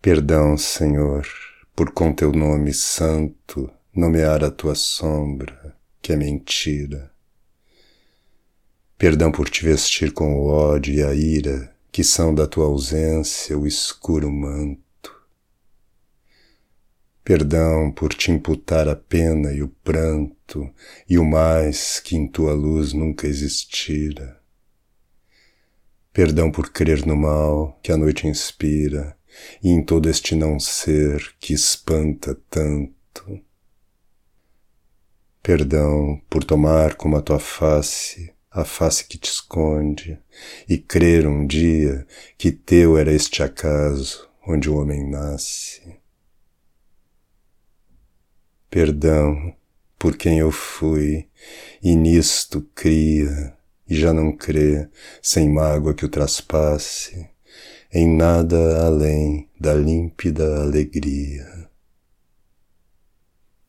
Perdão, Senhor, por com teu nome santo nomear a tua sombra, que é mentira. Perdão por te vestir com o ódio e a ira, que são da tua ausência o escuro manto. Perdão por te imputar a pena e o pranto e o mais que em tua luz nunca existira. Perdão por crer no mal que a noite inspira e em todo este não ser que espanta tanto. Perdão por tomar como a tua face a face que te esconde e crer um dia que teu era este acaso onde o homem nasce. Perdão por quem eu fui e nisto cria e já não crê sem mágoa que o traspasse em nada além da límpida alegria.